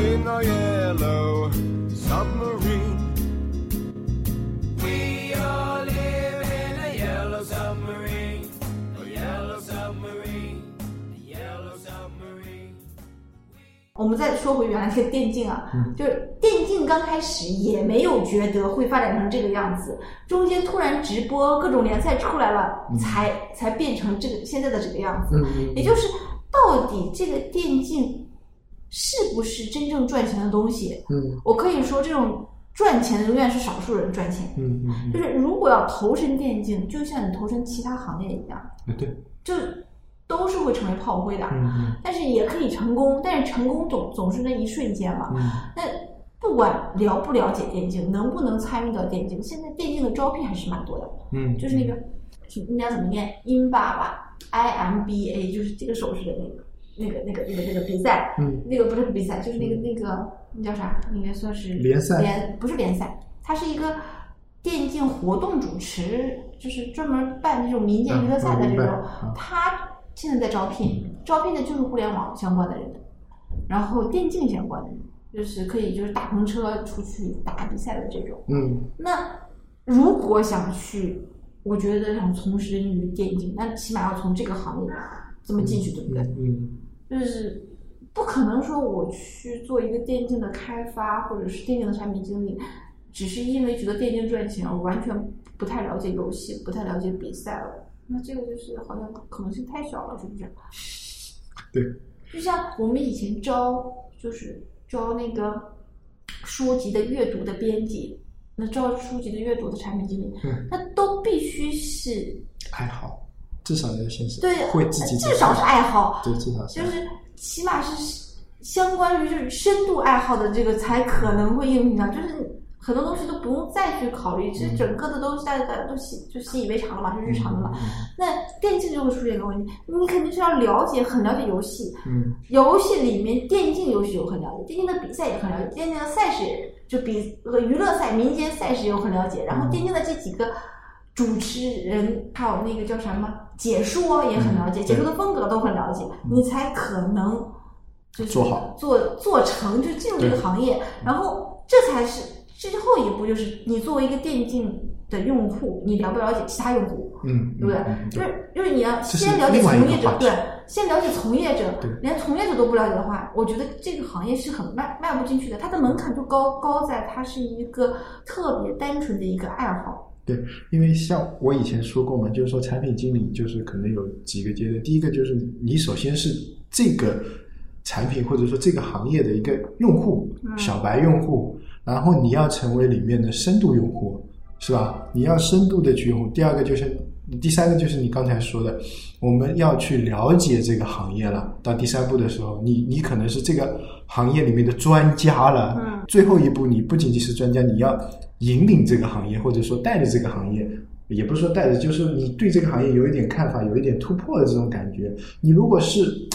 In our yellow submarine. We all live in a yellow submarine, a yellow submarine, a yellow submarine. 我们再说回原来这个电竞啊，嗯就是电竞刚开始也没有觉得会发展成这个样子，中间突然直播各种联赛出来了，才才变成这个现在的这个样子。嗯也就是到底这个电竞是不是真正赚钱的东西？嗯我可以说，这种赚钱的永远是少数人赚钱。嗯嗯就是如果要投身电竞，就像你投身其他行业一样，嗯，对，就都是会成为炮灰的。嗯但是也可以成功，但是成功总总是那一瞬间嘛。嗯那不管了不了解电竞，能不能参与到电竞，现在电竞的招聘还是蛮多的。嗯，就是那个应该怎么念？英爸爸 I M B A，就是这个手势的那个那个那个那个那个比赛，嗯那个不是比赛，就是那个那个那叫啥？应该算是联赛联不是联赛，它是一个电竞活动主持，就是专门办这种民间娱乐赛的这种嗯。他现在在招聘，招聘的就是互联网相关的人，然后电竞相关的人，就是可以就是大篷车出去打比赛的这种。嗯那如果想去，我觉得想从事于电竞，那起码要从这个行业这么进去，对不对？嗯就是不可能说我去做一个电竞的开发或者是电竞的产品经理，只是因为觉得电竞赚钱，我完全不太了解游戏，不太了解比赛了。那这个就是好像可能性太小了，是不是？对，就像我们以前招，就是招那个书籍的阅读的编辑，那招书籍的阅读的产品经理，嗯那都必须是爱好，至少要先是对，会自己至少是爱好，对，至少是就是起码是相关于就是深度爱好的这个才可能会应聘到，就是很多东西都不用再去考虑，其实整个的都是大家都习就习以为常了嘛，是日常的嘛。那电竞就会出现一个问题，你肯定是要了解很了解游戏，嗯游戏里面电竞游戏有很了解，电竞的比赛也很了解，电竞的赛事就比呃娱乐赛、民间赛事也有很了解，然后电竞的这几个主持人还有那个叫什么解说也很了解，嗯解说的风格都很了解，你才可能就是做好做做成就进入这个行业，然后这才是最后一步，就是你作为一个电竞的用户，你了不了解其他用户？嗯，对不对？嗯就是就是你要先了解从业者，对，先了解从业者，连从业者都不了解的话，我觉得这个行业是很迈迈不进去的。它的门槛就高高在它是一个特别单纯的一个爱好。对，因为像我以前说过嘛，就是说产品经理就是可能有几个阶段，第一个就是你首先是这个产品或者说这个行业的一个用户，嗯小白用户，然后你要成为里面的深度用户，是吧？你要深度的去用户。第二个就是，第三个就是你刚才说的，我们要去了解这个行业了。到第三步的时候，你你可能是这个行业里面的专家了。嗯最后一步，你不仅仅是专家，你要引领这个行业，或者说带着这个行业，也不是说带着，就是你对这个行业有一点看法，有一点突破的这种感觉。你如果是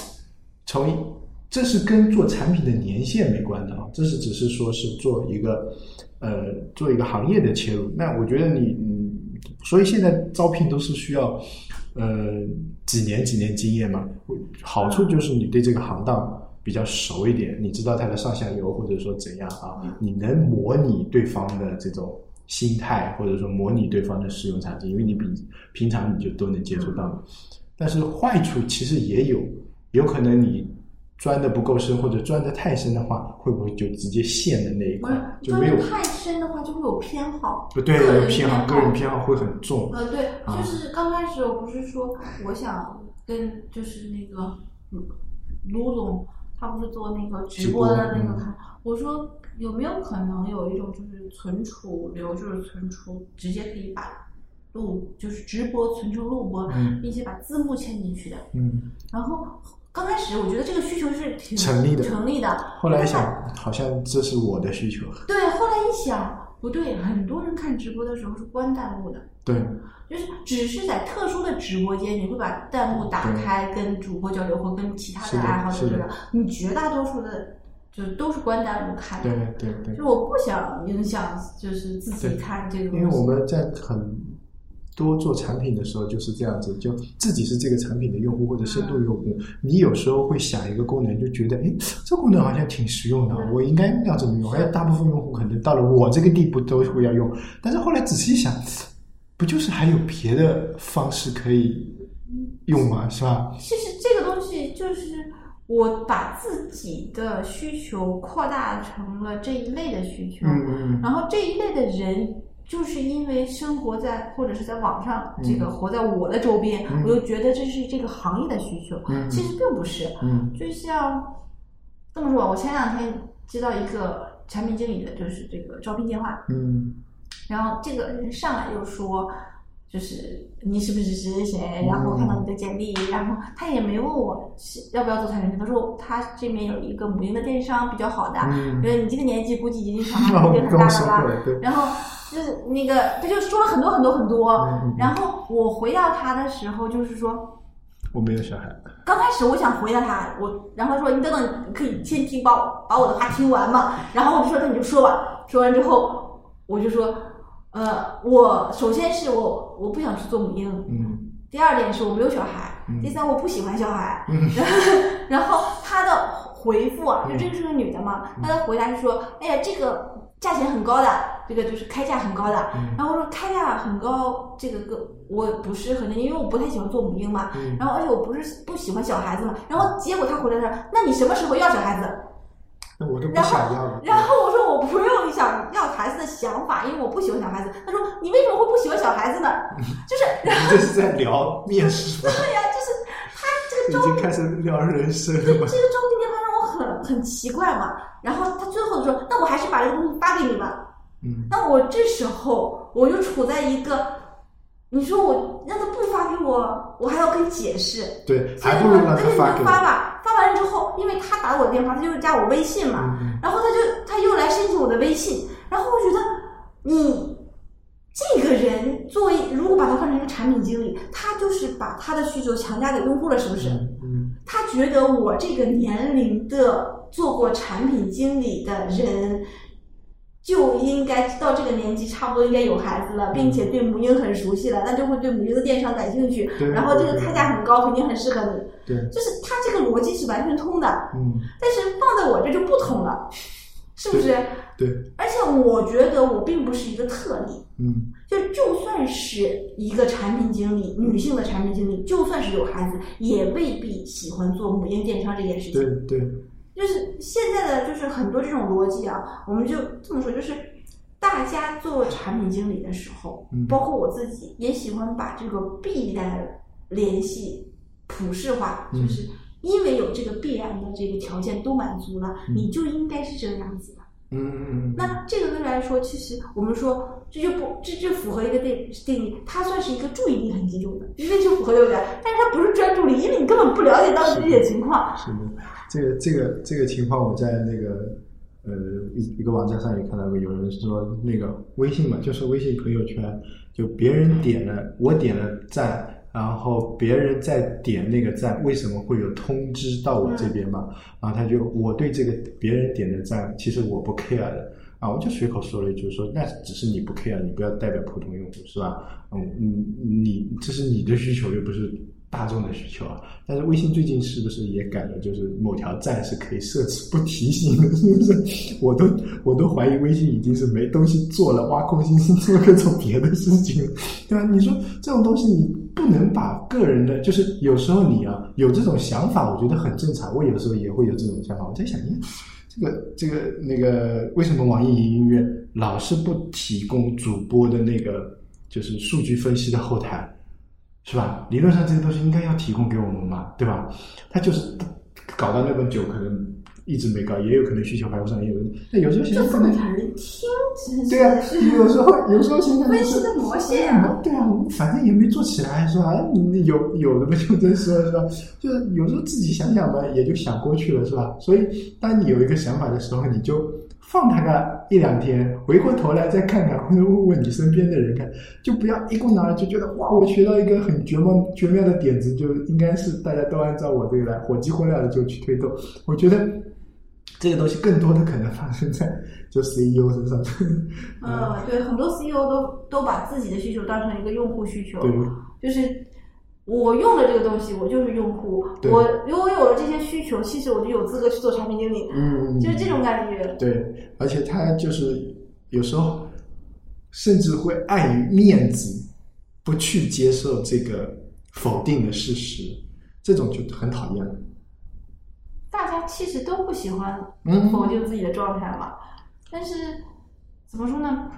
从，这是跟做产品的年限没关的啊，这是只是说是做一个呃做一个行业的切入。那我觉得你嗯，所以现在招聘都是需要呃几年几年经验嘛，好处就是你对这个行当。比较熟一点，你知道它的上下游，或者说怎样啊？你能模拟对方的这种心态，或者说模拟对方的使用场景，因为你比平常你就都能接触到。但是坏处其实也有，有可能你钻的不够深，或者钻的太深的话，会不会就直接陷的那一块，就没有太深的话，就会有偏好，不对个人偏好，个人偏好会很重。呃，对，啊就是刚开始我不是说我想跟就是那个卢卢总，他不是做那个直播的那个直播嗯看，我说有没有可能有一种就是存储流，就是存储直接可以把录就是直播存成录播，嗯并且把字幕嵌进去的。嗯然后刚开始我觉得这个需求是挺成立的成立的。后来一想，好像这是我的需求。对，后来一想不对，很多人看直播的时候是关弹幕的。对，就是只是在特殊的直播间，你会把弹幕打开，跟主播交流或跟其他的爱好者交流。你绝大多数的，就都是关弹幕看的。对对对就我不想影响，就是自己看这个东西。因为我们在很多做产品的时候就是这样子，就自己是这个产品的用户或者深度用户，你有时候会想一个功能，就觉得，哎，这功能好像挺实用的，嗯我应该要怎么用。还有大部分用户可能到了我这个地步都会要用，但是后来仔细一想，不就是还有别的方式可以用吗？是吧？其实这个东西就是我把自己的需求扩大成了这一类的需求，然后这一类的人。就是因为生活在或者是在网上，这个嗯。活在我的周边，嗯。我就觉得这是这个行业的需求。嗯。其实并不是，嗯。就像这么说吧，我前两天接到一个产品经理的，就是这个招聘电话，嗯。然后这个人上来就说，就是你是不是谁谁谁，嗯然后看到你的简历，然后他也没问我是要不要做产品，他说他这边有一个母婴的电商比较好的，嗯觉得你这个年纪估计已经小孩然后已经很大了吧，过了，然后就是那个他就说了很多很多很多，然后我回答他的时候就是说。我没有小孩，刚开始我想回答他，我然后他说你等等，你可以先听，把我把我的话听完嘛。然后我就说那你就说吧。说完之后，我就说，呃，我首先是我我不想去做母婴，嗯第二点是我没有小孩，嗯第三我不喜欢小孩。嗯 然后他的回复啊，就嗯这个是个女的嘛，她的回答是说，哎呀，这个价钱很高的，这个就是开价很高的。嗯然后我说开价很高，这个个我不是很因为我不太喜欢做母婴嘛，嗯然后而且我不是不喜欢小孩子嘛，然后结果他回来说，那你什么时候要小孩子？那我都不然后想要了。然后我说我不用想要孩子的想法，因为我不喜欢小孩子。他说你为什么会不喜欢小孩子呢？就是然后这是在聊面试？对呀、就是他这个已经开始聊人生？这个招聘电话让我很很奇怪嘛。然后他最后说，那我还是把这个东西发给你吧。嗯那我这时候我就处在一个，你说我让他不发给我，我还要跟解释。对，还不如让他发给我。就发吧。发完之后，因为他打我的电话，他就是加我微信嘛，嗯然后他就他又来申请我的微信，然后我觉得你这个人作为如果把他换成一个产品经理，他就是把他的需求强加给用户了，是不是？嗯嗯他觉得我这个年龄的做过产品经理的人，就应该到这个年纪，差不多应该有孩子了，并且对母婴很熟悉了，那就会对母婴的电商感兴趣。对然后这个开价很高，肯定很适合你。对，就是他这个逻辑是完全通的，嗯但是放在我这就不通了，是不是？对，而且我觉得我并不是一个特例，嗯就就算是一个产品经理，女性的产品经理，就算是有孩子，也未必喜欢做母婴电商这件事情。对对，就是现在的就是很多这种逻辑啊，我们就这么说，就是大家做产品经理的时候，嗯包括我自己，也喜欢把这个必然联系普世化，嗯就是因为有这个必然的这个条件都满足了，嗯你就应该是这个样子的。嗯嗯嗯，那这个对来说，其实我们说这就不这就符合一个定定义，它算是一个注意力很集中的，因为就符合对不对？但是它不是专注力，因为你根本不了解到自己的情况。是的，这个这个这个情况，我在那个呃一一个网站上也看到过，有人说那个微信嘛，就是微信朋友圈，就别人点了，我点了赞，然后别人再点那个赞，为什么会有通知到我这边嘛？然后他就我对这个别人点的赞，其实我不 care 的。啊，我就随口说了一句，说那只是你不 care，你不要代表普通用户，是吧？嗯，嗯，你这是你的需求，又不是大众的需求啊。但是微信最近是不是也改了？就是某条赞是可以设置不提醒的，是不是？我都我都怀疑微信已经是没东西做了，挖空心思做各种别的事情，对吧？你说这种东西你不能把个人的，就是有时候你啊有这种想法，我觉得很正常。我有时候也会有这种想法，我在想，你这个这个那个，为什么网易云音乐老是不提供主播的那个就是数据分析的后台？是吧？理论上这些东西应该要提供给我们嘛，对吧？他就是搞到那本酒，可能一直没搞，也有可能需求排不上，也有。那有时候想这想可能听，真对啊，是有时候有时候想想就是分析的魔线啊！对啊，我反正也没做起来，是吧？你有有的不就真实了是吧？就是有时候自己想想吧，也就想过去了，是吧？所以当你有一个想法的时候，你就放它个一两天，回过头来再看看，或者问问你身边的人看，就不要一股脑儿就觉得哇，我学到一个很绝妙绝妙的点子，就应该是大家都按照我这个来，火急火燎的就去推动。我觉得这个东西更多的可能发生在就 CEO 身上。嗯，对，很多 CEO 都都把自己的需求当成一个用户需求，对就是我用了这个东西，我就是用户，对我如果有了这些需求，其实我就有资格去做产品经理，嗯，就是这种感觉。对，而且他就是有时候甚至会碍于面子，不去接受这个否定的事实，这种就很讨厌了。大家其实都不喜欢嗯否定自己的状态嘛，但是怎么说呢？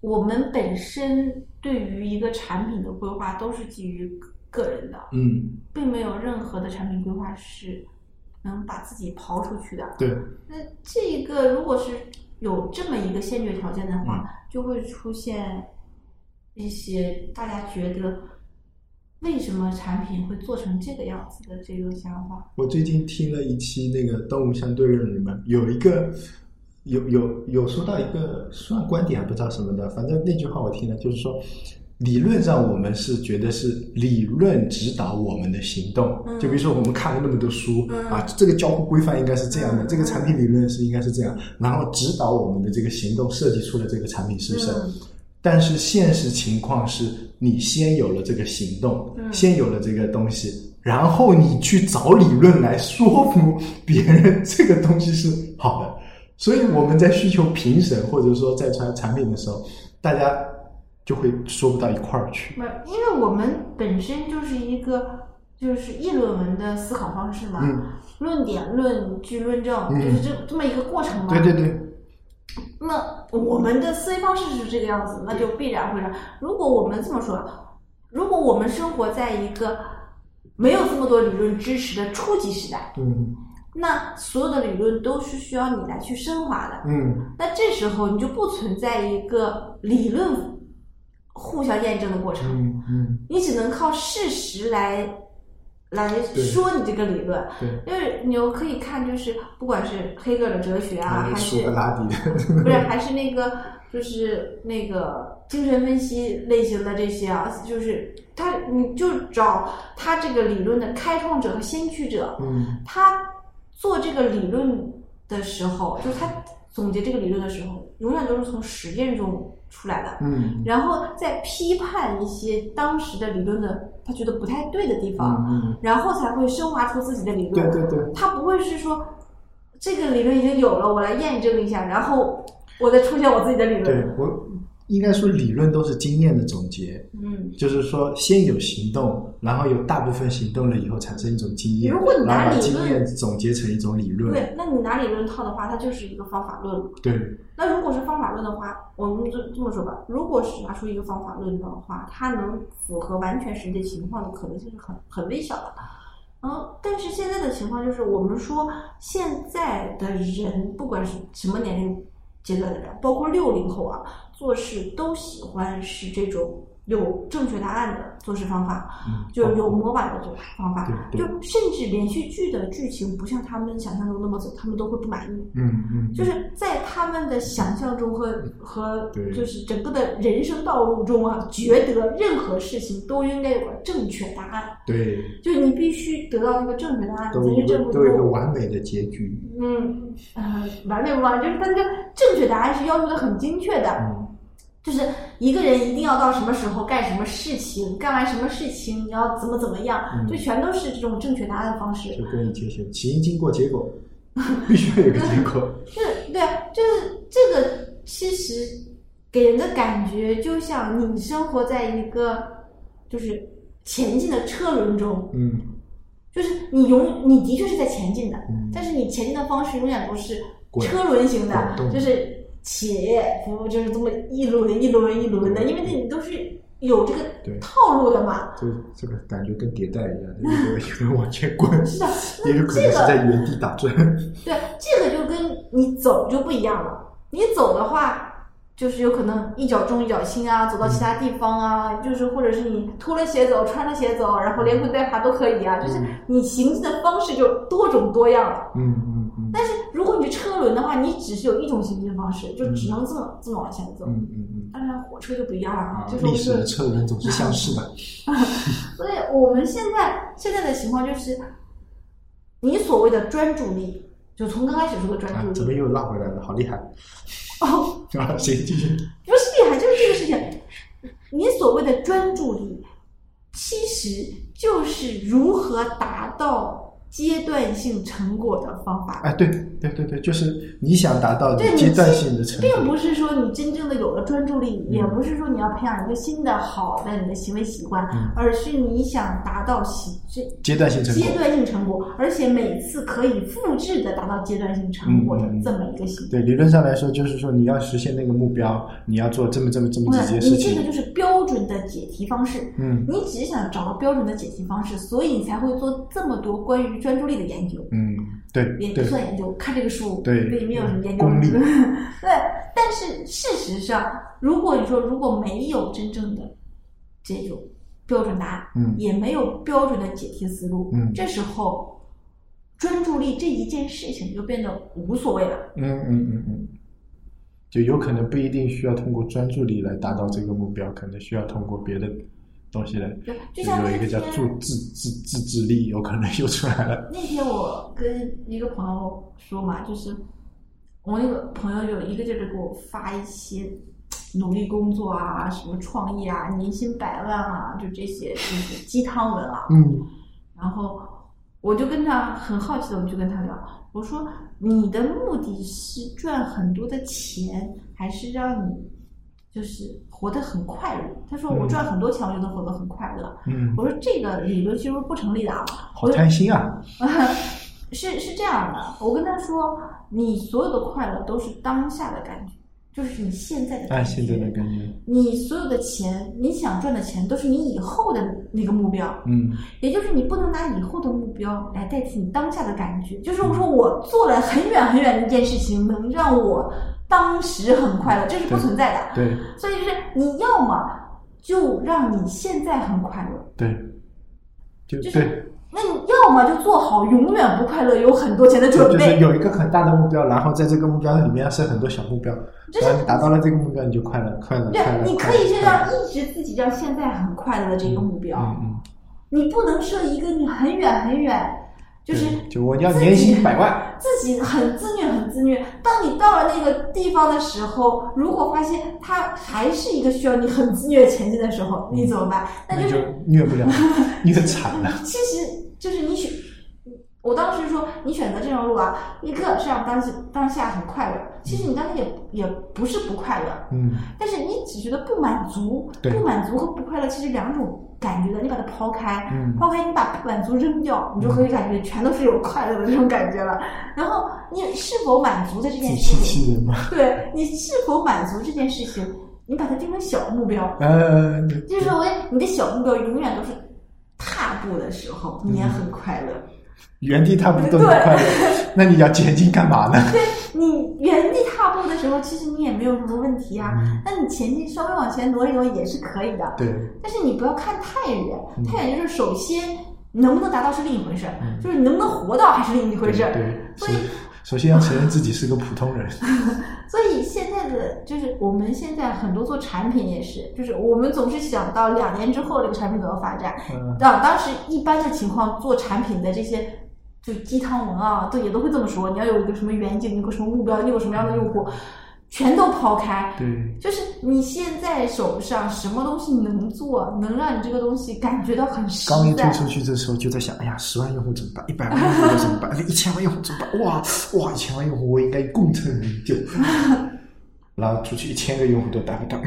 我们本身对于一个产品的规划都是基于个人的，嗯，并没有任何的产品规划是能把自己刨出去的。对，那这个如果是有这么一个先决条件的话，嗯就会出现一些大家觉得为什么产品会做成这个样子的这个想法。我最近听了一期那个《动物相对论》里面有一个有有有说到一个算观点还不知道什么的，反正那句话我听了，就是说。理论上，我们是觉得是理论指导我们的行动。嗯就比如说，我们看了那么多书、嗯啊，这个交互规范应该是这样的，嗯这个产品理论是应该是这样，然后指导我们的这个行动，设计出了这个产品是不是？嗯但是现实情况是你先有了这个行动，嗯先有了这个东西，然后你去找理论来说服别人这个东西是好的。所以我们在需求评审或者说在传产品的时候，大家就会说不到一块儿去。不，因为我们本身就是一个就是议论文的思考方式嘛，嗯，论点、论据、论证，嗯就是这这么一个过程嘛。对对对，那我们的思维方式是这个样子，那就必然会让。如果我们这么说，如果我们生活在一个没有这么多理论支持的初级时代，嗯那所有的理论都是需要你来去升华的。嗯那这时候你就不存在一个理论互相验证的过程，嗯嗯，你只能靠事实来来说你这个理论。对。就是你又可以看，就是不管是黑格尔的哲学啊，还是 不是，还是那个，就是那个精神分析类型的这些啊，就是他，你就找他这个理论的开创者和先驱者，嗯他做这个理论的时候，就是他总结这个理论的时候，永远都是从实验中出来的，嗯然后再批判一些当时的理论的他觉得不太对的地方，嗯然后才会升华出自己的理嗯，论。对对对，他不会是说这个理论已经有了，我来验证一下，然后我再出现我自己的理对论。我应该说理论都是经验的总结。嗯，就是说，先有行动，然后有大部分行动了以后，产生一种经验，如果你拿然后把理论经验总结成一种理论，对，那你拿理论套的话，它就是一个方法论了。对那如果是方法论的话，我们就这么说吧，如果是拿出一个方法论的话，它能符合完全实际情况的可能性是很很微小的。嗯，但是现在的情况就是，我们说现在的人，不管是什么年龄阶段的人，包括六零后啊，做事都喜欢是这种有正确答案的做事方法，嗯就有模板的这种方法，就甚至连续剧的剧情不像他们想象中那么走，他们都会不满意。嗯嗯，就是在他们的想象中和和就是整个的人生道路中啊，觉得任何事情都应该有个正确答案，对，就你必须得到那个正确答案，才是正确都有一个。完美的结局，嗯，呃，完美不完美？就是他那个正确答案是要求的很精确的，嗯就是一个人一定要到什么时候干什么事情，干完什么事情你要怎么怎么样，嗯就全都是这种正确答案的方式。就跟以前学起因、经过、结果，必须要有个结果，是，对，就是这个，其实给人的感觉就像你生活在一个就是前进的车轮中，嗯就是你永你的确是在前进的，嗯但是你前进的方式永远都是车轮型的滚，动就是起伏，就是这么一轮一轮一轮的，因为那你都是有这个套路的嘛。这这个感觉跟迭代一样的，有的有人往前滚，是的，也有可能是在原地打转。对，这个就跟你走就不一样了。你走的话，就是有可能一脚重一脚轻啊，走到其他地方啊，就是或者是你脱了鞋走，穿了鞋走，然后连滚带爬都可以啊，就是你行进的方式就多种多样了。嗯但是如果你是车轮的话，你只是有一种行进方式，就只能这么这么往前走。嗯嗯嗯。当然，火车就不一样了啊，就是历史的车轮总是相似的。所以我们现在现在的情况就是，你所谓的专注力，就从刚开始说的专啊，注力，怎么又拉回来了？好厉害！哦，啊，行，继续。不是厉害，就是这个事情。你所谓的专注力，其实就是如何达到阶段性成果的方法。哎，对对对对，就是你想达到的阶段性的成并。不是说你真正的有了专注力，嗯也不是说你要培养一个新的好的你的行为习惯，嗯而是你想达到阶段性成果阶段性成果，而且每次可以复制的达到阶段性成果的这么一个行为。对，理论上来说，就是说你要实现那个目标，你要做这么这么这么几件事你这个。就是标准的解题方式。嗯你只想找到标准的解题方式，所以你才会做这么多关于专注力的研究。嗯，对也不对，算研究，看这个书对对没有什么研究功利 对，但是事实上，如果你说如果没有真正的这种标准答案，嗯。也没有标准的解题思路，嗯。这时候专注力这一件事情就变得无所谓了。嗯嗯嗯嗯，就有可能不一定需要通过专注力来达到这个目标，可能需要通过别的东西的。有一个叫天自自自自制力，有可能又出来了。那天我跟一个朋友说嘛，就是我那个朋友有一个劲儿的给我发一些努力工作啊、什么创业啊、年薪百万啊，就这些就是鸡汤文啊。嗯然后我就跟他很好奇的，我就跟他聊，我说你的目的是赚很多的钱，还是让你就是活得很快乐？他说我嗯赚很多钱，我就能活得很快乐。嗯，我说这个理论其实不成立的啊。好贪心啊。是是这样的，我跟他说，你所有的快乐都是当下的感觉，就是你现在的感按觉。现在的感觉，你所有的钱，你想赚的钱，都是你以后的那个目标，嗯。也就是你不能拿以后的目标来代替你当下的感觉。就是我说我做了很远很远的一件事情，能让我当时很快乐，这是不存在的。对。所以就是你要么就让你现在很快乐，对，就就是对，那你要么就做好永远不快乐、有很多钱的就就是准备。有一个很大的目标，然后在这个目标里面设很多小目标，就是然后你达到了这个目标，你就快乐快乐对。，你可以是快乐让一直自己让现在很快乐的这个目标，嗯嗯，你不能设一个你很远很远，就是对就我要年薪百万，自己很自虐很自虐。当你到了那个地方的时候，如果发现它还是一个需要你很自虐前进的时候，你怎么办？那就是虐不了，虐惨了。其实就是你选，我当时说你选择这条路啊，一个是让当时当下很快乐，其实你当时也也不是不快乐，嗯但是你只觉得不满足，对不满足和不快乐其实两种感觉的，你把它抛开，嗯抛开你把不满足扔掉，你就可以感觉全都是有快乐的这种感觉了。然后你是否满足的这件事情。对你是否满足这件事情，你把它定成小目标，呃，就是说你的小目标永远都是踏步的时候，你也很快乐。原地踏步都很快乐，那你要前进干嘛呢？对你原地踏步的时候，其实你也没有什么问题啊。嗯那你前进稍微往前挪一挪也是可以的。对，但是你不要看太远，嗯太远就是首先能不能达到是另一回事，嗯就是你能不能活到还是另一回事。对，所以首首先要承认自己是个普通人。所以现在的就是我们现在很多做产品也是，就是我们总是想到两年之后这个产品怎么发展。嗯当当时一般的情况做产品的这些就鸡汤文啊，都也都会这么说，你要有一个什么远景，你有个什么目标，你有什么样的用户，全都抛开。对，就是你现在手上什么东西能做，能让你这个东西感觉到很实在。刚一推出去的时候就在想，哎呀，十万用户怎么办？一百万用户怎么办？一千万用户怎么办？哇哇，一千万用户我应该功成名就。然后出去一千个用户都达不到。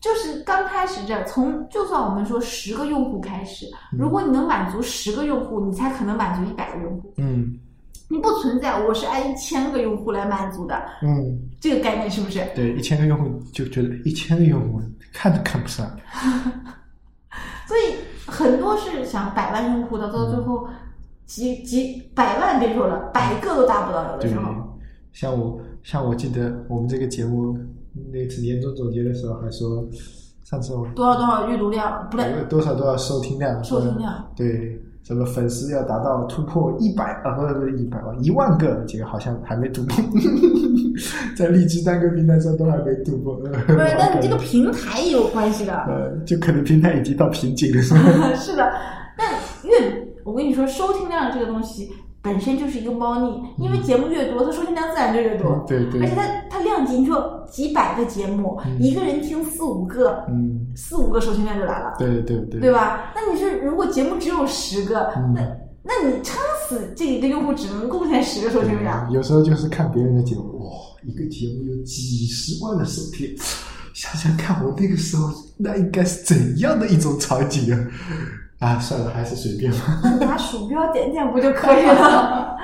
就是刚开始这，从就算我们说十个用户开始，如果你能满足十个用户，你才可能满足一百个用户。嗯，你不存在我是按一千个用户来满足的嗯，这个概念，是不是？对，一千个用户就觉得一千个用户看都看不上。所以很多是想百万用户的，到最后几几百万别说了，百个都达不到，有的时候。，像我像我记得我们这个节目那次年终总结的时候还说，上次我多少多少阅读量，不对，多少多少收听量，收听量对，什么粉丝要达到突破一百啊，不是不是一百万，一万个，这个好像还没突破，在荔枝单个平台上都还没突破。不不是，那你这个平台也有关系的。呃，就可能平台已经到瓶颈了，是吧？是的，那越我跟你说，收听量这个东西本身就是一个猫腻，因为节目越多，它收听量自然就越多。嗯对对而且它它量级，你说几百个节目，嗯一个人听四五个，嗯，四五个收听量就来了，对对对，对？吧？那你说如果节目只有十个，嗯那那你撑死这一个用户只能贡献十个收听量。有时候就是看别人的节目，哇，一个节目有几十万的收听，想想看我那个时候那应该是怎样的一种场景啊！啊，算了，还是随便吧。拿鼠标点点不就可以了？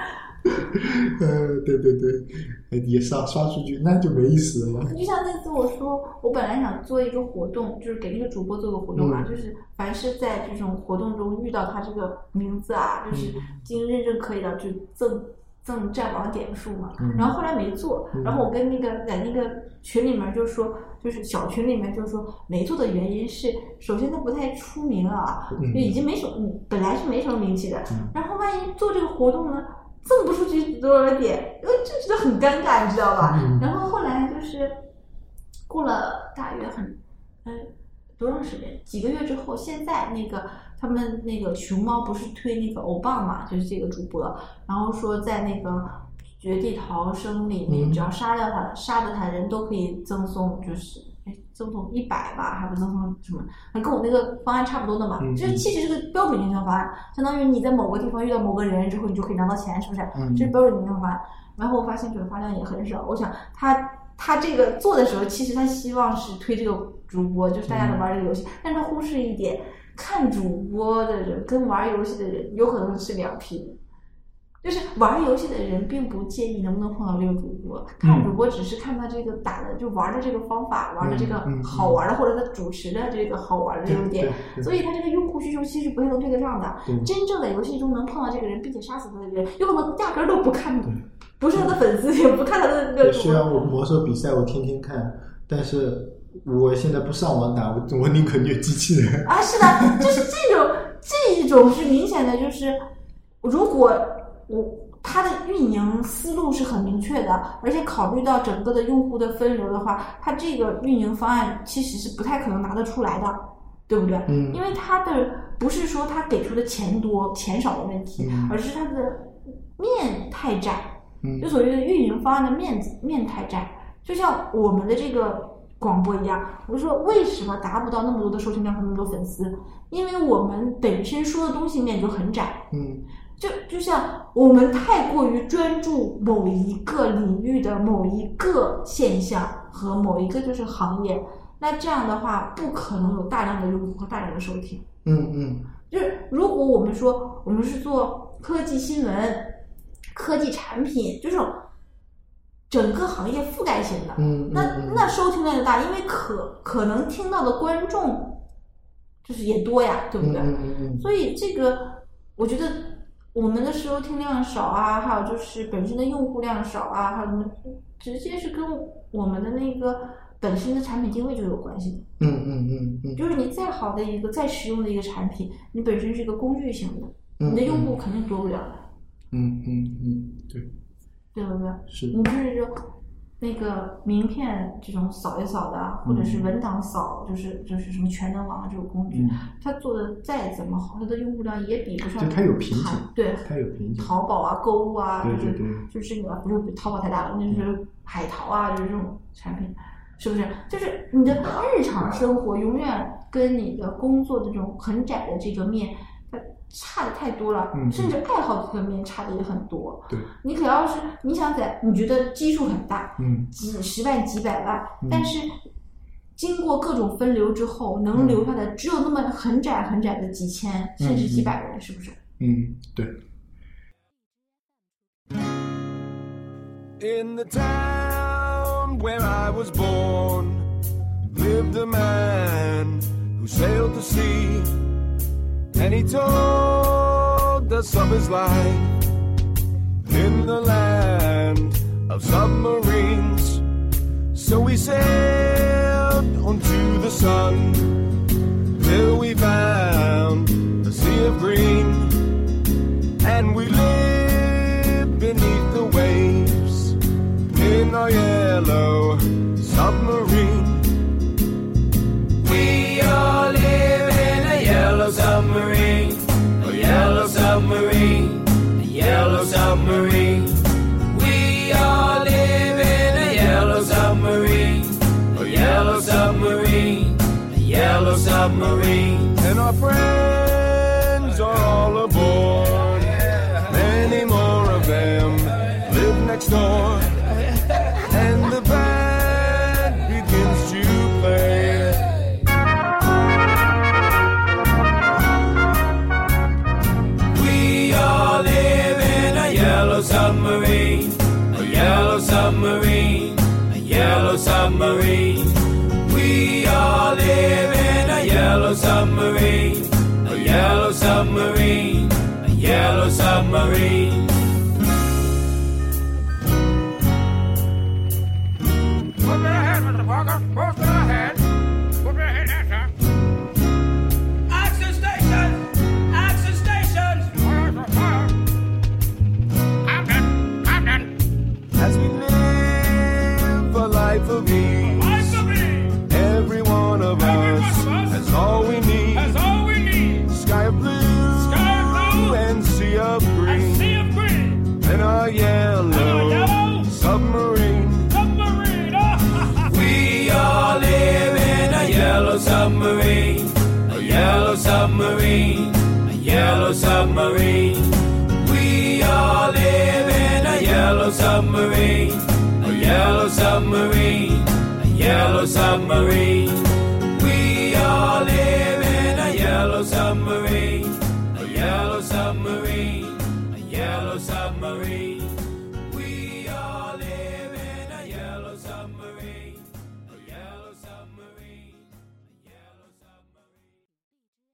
呃，对对对，也刷刷数据，那就没意思了嘛。就像那次我说，我本来想做一个活动，就是给那个主播做个活动嘛，嗯就是凡是在这种活动中遇到他这个名字啊，就是经认证可以的，就赠赠战网点数嘛。嗯然后后来没做，嗯然后我跟那个在那个群里面就说，就是小群里面就是说没做的原因是，首先它不太出名啊，嗯就已经没什么，嗯本来是没什么名气的，嗯然后万一做这个活动呢？赠不出去多少点，因为这觉得很尴尬，你知道吧？嗯然后后来就是过了大约很，呃，多长时间？几个月之后，现在那个他们那个熊猫不是推那个欧巴嘛，就是这个主播，然后说在那个绝地逃生里面，嗯只要杀掉他，杀的他人都可以赠送，就是哎赠送一百吧，还不赠送什么？跟我那个方案差不多的嘛。就是其实是个标准营销方案，相当于你在某个地方遇到某个人之后，你就可以拿到钱，是不是？嗯这是标准营销方案。然后我发现转发量也很少，我想他他这个做的时候，其实他希望是推这个主播，就是大家能玩这个游戏，但是他忽视一点，看主播的人跟玩游戏的人有可能是两批人。就是玩游戏的人并不介意能不能碰到这个主播，看主播只是看他这个打的就玩的这个方法，玩的这个好玩的，或者他主持的这个好玩的优点，所以他这个用户需求其实不太能对得上的。真正的游戏中能碰到这个人，并且杀死他的人，有可能压根儿都不看，不是他的粉丝，也不看他的那个，主播。虽然我魔兽比赛我天天看，但是我现在不上网打，我我宁可虐机器人。啊，是的，就是这种这一种是明显的，就是如果我它的运营思路是很明确的，而且考虑到整个的用户的分流的话，它这个运营方案其实是不太可能拿得出来的，对不对？嗯因为它的不是说它给出的钱多钱少的问题，嗯而是它的面太窄。嗯就所谓的运营方案的面子面太窄，就像我们的这个广播一样，我说为什么达不到那么多的收听量和那么多粉丝？因为我们本身说的东西面就很窄，嗯就就像我们太过于专注某一个领域的某一个现象和某一个就是行业，那这样的话不可能有大量的用户和大量的收听。嗯嗯就是如果我们说我们是做科技新闻、科技产品这种整个行业覆盖型的，嗯，那嗯那收听量就大，因为可可能听到的观众就是也多呀，对不对？嗯所以这个我觉得我们的收听量少啊，还有就是本身的用户量少啊，还有什么，直接是跟我们的那个本身的产品定位就有关系的。嗯嗯嗯嗯，就是你再好的一个再实用的一个产品，你本身是一个工具型的，嗯你的用户肯定多不了的，嗯嗯嗯，对，对不对？是你就是说那个名片这种扫一扫的啊，或者是文档扫，就是就是什么全能网啊这种工具，嗯它做的再怎么好，它的用户量也比不上对它有瓶颈淘对，它有瓶颈。淘宝啊、购物啊，对就是对对就是那个不是淘宝太大了，那就是海淘啊，就是这种产品，是不是？就是你的日常生活永远跟你的工作的这种很窄的这个面，它差的太多了甚至爱好层面差的也很多你可要是你想在你觉得基数很大几十万几百万但是经过各种分流之后能留下的只有那么很窄很窄的几千甚至几百人是不是？嗯对。In the town where i was born lived a man who sailed the sea. and he told us of his life in the land of submarines. So we sailed onto the sun till we found a sea of green, and we lived beneath the waves in our yellow. submarine. life of ease. submarine, a yellow submarine. We all live in a yellow submarine.